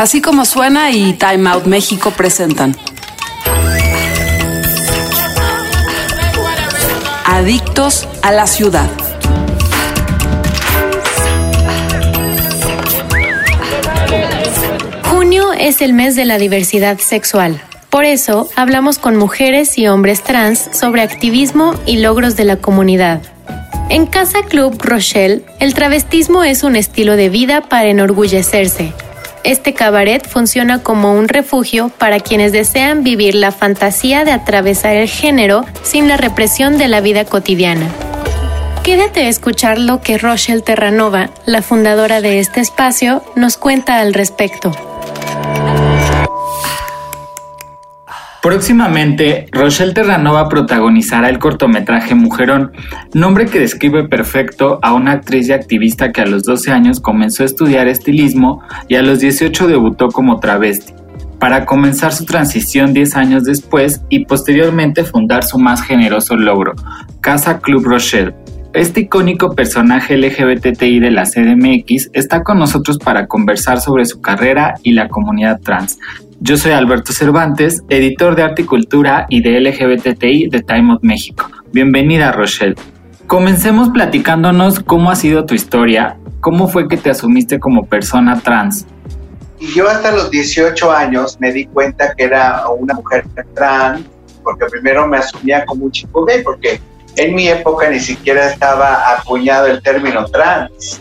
Así como suena y Time Out México presentan. Adictos a la ciudad. Junio es el mes de la diversidad sexual. Por eso hablamos con mujeres y hombres trans sobre activismo y logros de la comunidad. En Casa Club Rochelle, el travestismo es un estilo de vida para enorgullecerse. Este cabaret funciona como un refugio para quienes desean vivir la fantasía de atravesar el género sin la represión de la vida cotidiana. Quédate a escuchar lo que Rochelle Terranova, la fundadora de este espacio, nos cuenta al respecto. Próximamente, Rochelle Terranova protagonizará el cortometraje Mujerón, nombre que describe perfecto a una actriz y activista que a los 12 años comenzó a estudiar estilismo y a los 18 debutó como travesti, para comenzar su transición 10 años después y posteriormente fundar su más generoso logro, Casa Club Rochelle. Este icónico personaje LGBTI de la CDMX está con nosotros para conversar sobre su carrera y la comunidad trans, yo soy Alberto Cervantes, editor de Arte y Cultura y de LGBTI de Time Out México. Bienvenida, Rochelle. Comencemos platicándonos cómo ha sido tu historia, cómo fue que te asumiste como persona trans. Yo hasta los 18 años me di cuenta que era una mujer trans, porque primero me asumía como un chico gay, porque en mi época ni siquiera estaba acuñado el término trans,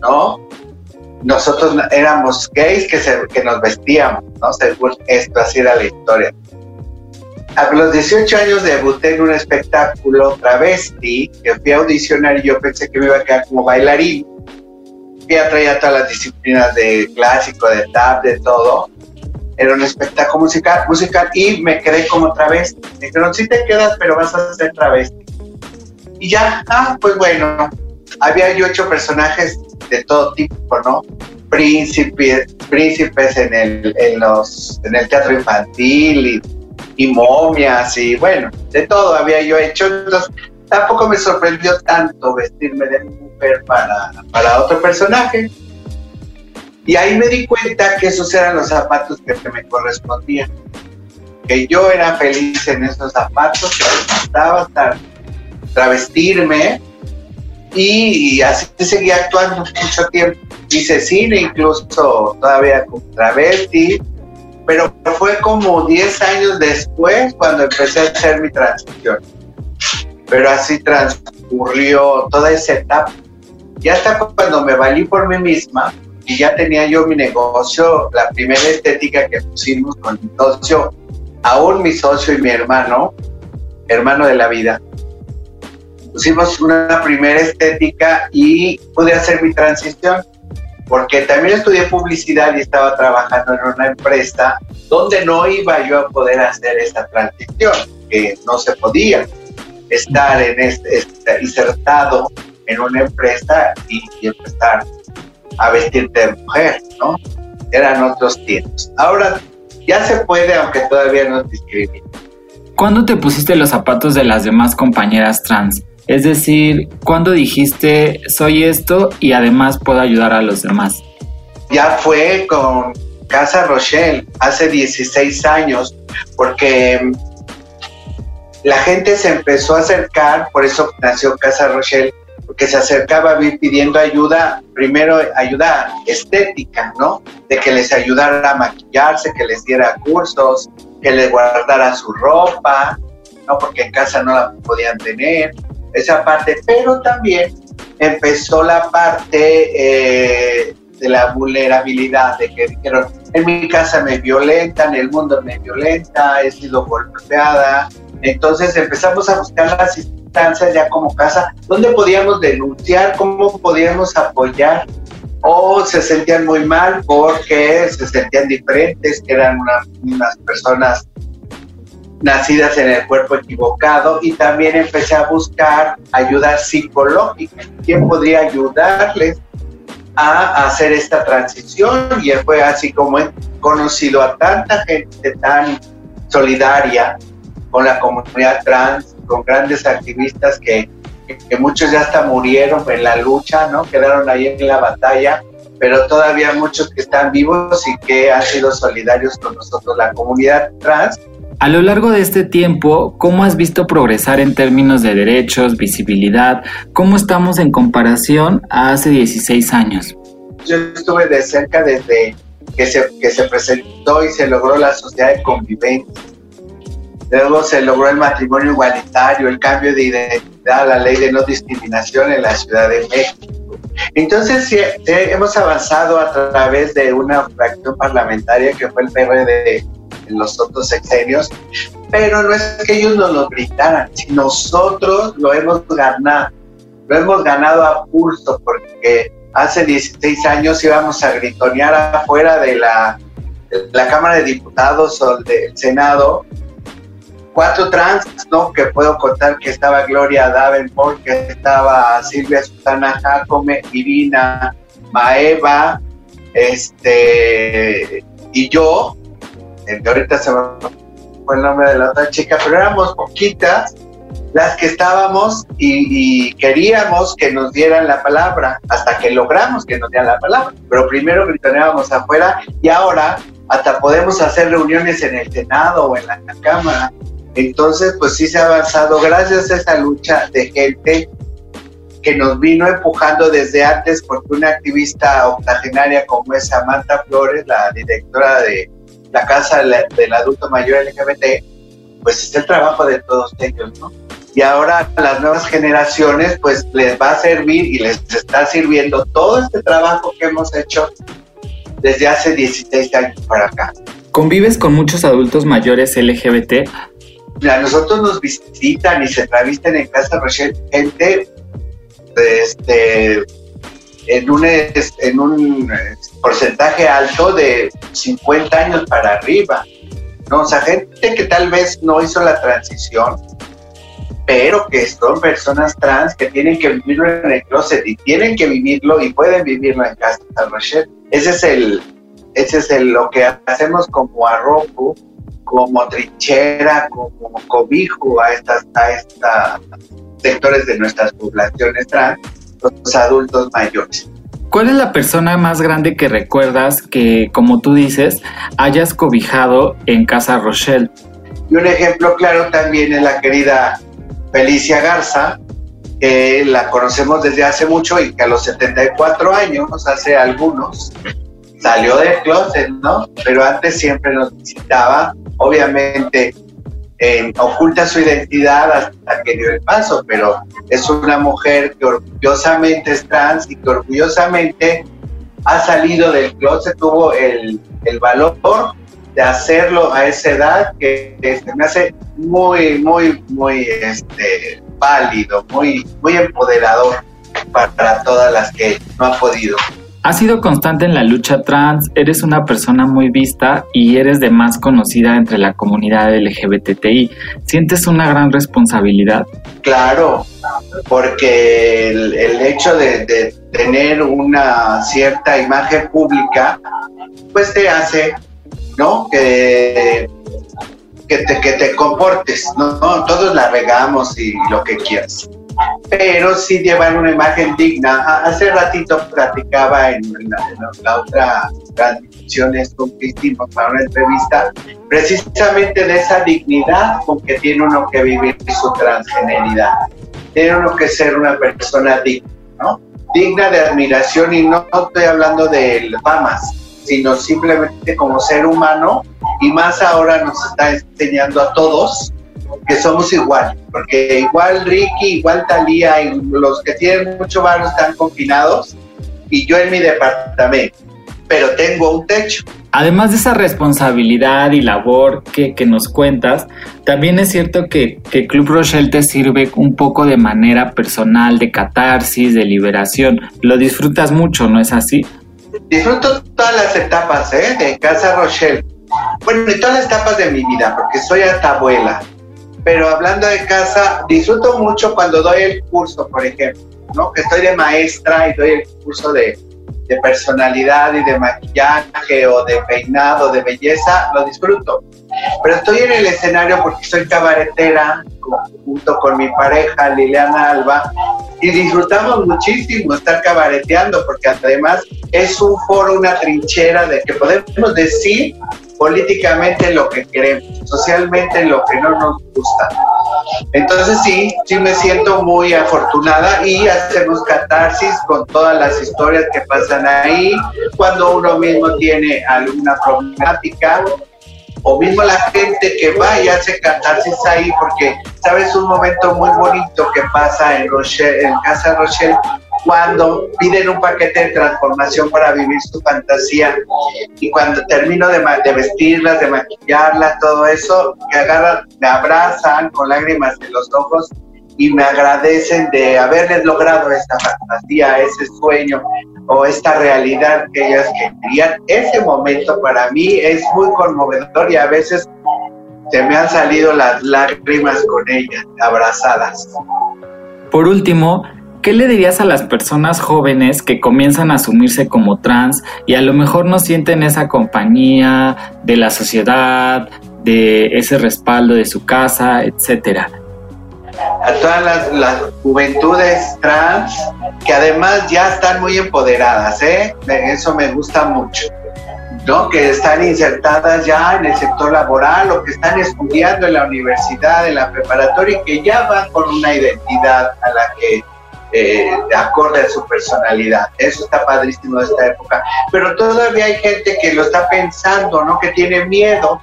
¿no? nosotros éramos gays que, que nos vestíamos, ¿no? Según esto, así era la historia. A los 18 años debuté en un espectáculo travesti, que fui a audicionar y yo pensé que me iba a quedar como bailarín. Fui a traer todas las disciplinas de clásico, de tap, de todo. Era un espectáculo musical, musical y me quedé como travesti. Me dijeron, sí te quedas, pero vas a ser travesti. Y ya, ah, pues bueno, había yo hecho personajes de todo tipo, ¿no? Príncipes, príncipes en el, en los, en el teatro infantil y, momias y bueno, de todo había yo hecho. Entonces, tampoco me sorprendió tanto vestirme de mujer para, para otro personaje. Y ahí me di cuenta que esos eran los zapatos que me correspondían. Que yo era feliz en esos zapatos, que me gustaba estar, travestirme y, así seguía actuando mucho tiempo. Hice cine incluso todavía con travesti, pero fue como 10 años después cuando empecé a hacer mi transición. Pero así transcurrió toda esa etapa. Y hasta cuando me valí por mí misma y ya tenía yo mi negocio, la primera estética que pusimos con mi socio, aún mi socio y mi hermano, hermano de la vida, pusimos una primera estética y pude hacer mi transición, porque también estudié publicidad y estaba trabajando en una empresa donde no iba yo a poder hacer esa transición, que no se podía estar en este, este insertado en una empresa y, empezar a vestirte de mujer, ¿no? Eran otros tiempos. Ahora ya se puede, aunque todavía no discrimina. ¿Cuándo te pusiste los zapatos de las demás compañeras trans? Es decir, ¿cuándo dijiste soy esto y además puedo ayudar a los demás? Ya fue con Casa Rochelle hace 16 años, porque la gente se empezó a acercar, por eso nació Casa Rochelle, porque se acercaba a mí pidiendo ayuda, primero ayuda estética, ¿no? De que les ayudara a maquillarse, que les diera cursos, que les guardara su ropa, ¿no? Porque en casa no la podían tener esa parte, pero también empezó la parte eh, de la vulnerabilidad, de que dijeron, en mi casa me violentan, el mundo me violenta, he sido golpeada. Entonces empezamos a buscar las instancias ya como casa, donde podíamos denunciar, cómo podíamos apoyar, o se sentían muy mal porque se sentían diferentes, que eran unas personas nacidas en el cuerpo equivocado y también empecé a buscar ayuda psicológica. ¿Quién podría ayudarles a hacer esta transición? Y fue así como he conocido a tanta gente tan solidaria con la comunidad trans, con grandes activistas que, que muchos ya hasta murieron en la lucha, ¿no? Quedaron ahí en la batalla pero todavía muchos que están vivos y que han sido solidarios con nosotros, la comunidad trans. A lo largo de este tiempo, ¿cómo has visto progresar en términos de derechos, visibilidad? ¿Cómo estamos en comparación a hace 16 años? Yo estuve de cerca desde que se, que se presentó y se logró la sociedad de convivencia. Luego se logró el matrimonio igualitario, el cambio de identidad, la ley de no discriminación en la Ciudad de México. Entonces sí, hemos avanzado a través de una fracción parlamentaria que fue el PRD en los otros sexenios, pero no es que ellos nos lo gritaran, si nosotros lo hemos ganado, lo hemos ganado a pulso porque hace 16 años íbamos a gritonear afuera de la, la Cámara de Diputados o del Senado. Cuatro trans, ¿no? Que puedo contar que estaba Gloria Davenport, que estaba Silvia Susana Jacome, Irina, Maeva, este, y yo, que ahorita se me fue el nombre de la otra chica, pero éramos poquitas las que estábamos y, queríamos que nos dieran la palabra, hasta que logramos que nos dieran la palabra. Pero primero gritoneábamos afuera y ahora hasta podemos hacer reuniones en el Senado o en la Cámara. Entonces, pues sí se ha avanzado gracias a esa lucha de gente que nos vino empujando desde antes, porque una activista octogenaria como es Samantha Flores, la directora de la Casa del Adulto Mayor LGBT, pues es el trabajo de todos ellos, ¿no? y ahora a las nuevas generaciones pues les va a servir y les está sirviendo todo este trabajo que hemos hecho desde hace 16 años para acá. ¿Convives con muchos adultos mayores LGBT? A nosotros nos visitan y se entrevistan en Casa gente este, en, un, en un porcentaje alto de 50 años para arriba. ¿no? O sea, gente que tal vez no hizo la transición, pero que son personas trans que tienen que vivirlo en el closet y tienen que vivirlo y pueden vivirlo en casa Rochelle. Ese es el, ese es el, lo que hacemos como arrojo, como trinchera, como cobijo a estas, a estas sectores de nuestras poblaciones trans, los adultos mayores. ¿Cuál es la persona más grande que recuerdas que, como tú dices, hayas cobijado en Casa Rochelle? Y un ejemplo claro también es la querida Felicia Garza, que la conocemos desde hace mucho y que a los 74 años, hace algunos, salió del closet, ¿no? Pero antes siempre nos visitaba, obviamente oculta su identidad hasta que dio el paso, pero es una mujer que orgullosamente es trans y que orgullosamente ha salido del closet, tuvo el, el valor de hacerlo a esa edad que me hace muy, muy, muy este, válido, muy, muy empoderador para, todas las que no han podido. Has sido constante en la lucha trans, eres una persona muy vista y eres de más conocida entre la comunidad LGBTI. ¿Sientes una gran responsabilidad? Claro, porque el, hecho de, de, tener una cierta imagen pública, pues te hace ¿no? Que, que, te, que te comportes, ¿no? Todos la regamos y lo que quieras. Pero sí llevan una imagen digna. Hace ratito platicaba en la, otra transmisión con que hicimos para una entrevista, precisamente de esa dignidad con que tiene uno que vivir su transgeneridad. Tiene uno que ser una persona digna, ¿no? Digna de admiración y no estoy hablando de famas, sino simplemente como ser humano y más ahora nos está enseñando a todos que somos igual, porque igual Ricky, igual Talía y los que tienen mucho barro están confinados y yo en mi departamento, pero tengo un techo. Además de esa responsabilidad y labor que, que nos cuentas, también es cierto que, que, Club Rochelle te sirve un poco de manera personal, de catarsis, de liberación. Lo disfrutas mucho, ¿no es así? disfruto todas las etapas ¿eh? de Casa Rochelle. Bueno, y todas las etapas de mi vida, porque soy hasta abuela. Pero hablando de casa, disfruto mucho cuando doy el curso, por ejemplo, ¿no? Que estoy de maestra y doy el curso de, de personalidad y de maquillaje o de peinado, de belleza, lo disfruto. Pero estoy en el escenario porque soy cabaretera junto con mi pareja Liliana Alba y disfrutamos muchísimo estar cabareteando porque además es un foro, una trinchera de que podemos decir políticamente lo que queremos, socialmente lo que no nos gusta. Entonces sí, sí me siento muy afortunada y hacemos catarsis con todas las historias que pasan ahí, cuando uno mismo tiene alguna problemática o mismo la gente que va y hace catarsis ahí, porque sabes un momento muy bonito que pasa en, Rochelle, en Casa Rochelle cuando piden un paquete de transformación para vivir su fantasía. Y cuando termino de, vestirlas, de maquillarlas, todo eso, me agarran, me abrazan con lágrimas en los ojos y me agradecen de haberles logrado esta fantasía, ese sueño o esta realidad que ellas querían. Ese momento para mí es muy conmovedor y a veces se me han salido las lágrimas con ellas, abrazadas. Por último, ¿Qué le dirías a las personas jóvenes que comienzan a asumirse como trans y a lo mejor no sienten esa compañía de la sociedad, de ese respaldo de su casa, etcétera? A todas las, juventudes trans que además ya están muy empoderadas, ¿eh? Eso me gusta mucho. ¿no? que están insertadas ya en el sector laboral o que están estudiando en la universidad, en la preparatoria y que ya van con una identidad a la que eh, de acorde a su personalidad. Eso está padrísimo de esta época. Pero todavía hay gente que lo está pensando, ¿no? Que tiene miedo.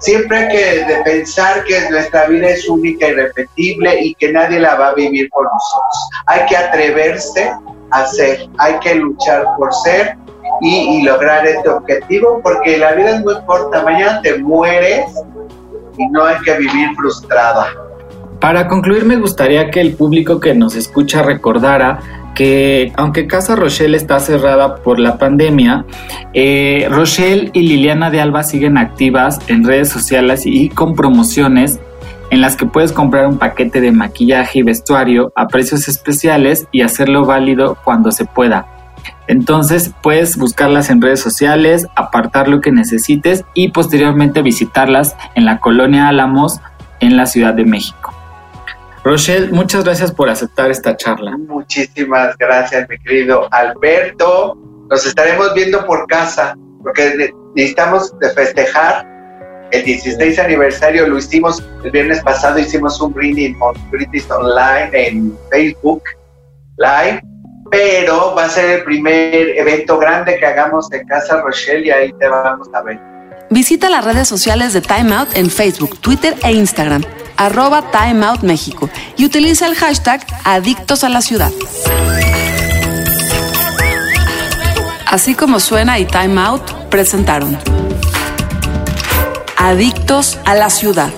Siempre hay que pensar que nuestra vida es única y repetible y que nadie la va a vivir por nosotros. Hay que atreverse a ser, hay que luchar por ser y lograr este objetivo porque la vida es muy corta. Mañana te mueres y no hay que vivir frustrada. Para concluir, me gustaría que el público que nos escucha recordara que aunque Casa Rochelle está cerrada por la pandemia, eh, Rochelle y Liliana de Alba siguen activas en redes sociales y con promociones en las que puedes comprar un paquete de maquillaje y vestuario a precios especiales y hacerlo válido cuando se pueda. Entonces puedes buscarlas en redes sociales, apartar lo que necesites y posteriormente visitarlas en la colonia Álamos en la Ciudad de México. Rochelle, muchas gracias por aceptar esta charla. Muchísimas gracias, mi querido Alberto. Nos estaremos viendo por casa, porque necesitamos festejar el 16 aniversario. Lo hicimos el viernes pasado, hicimos un brindis, brindis online en Facebook Live, pero va a ser el primer evento grande que hagamos en Casa Rochelle y ahí te vamos a ver. Visita las redes sociales de Time Out en Facebook, Twitter e Instagram arroba Time Out México y utiliza el hashtag Adictos a la Ciudad. Así como suena y Time Out presentaron Adictos a la Ciudad.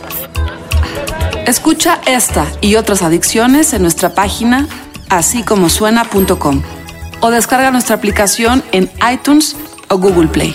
Escucha esta y otras adicciones en nuestra página así como suena.com o descarga nuestra aplicación en iTunes o Google Play.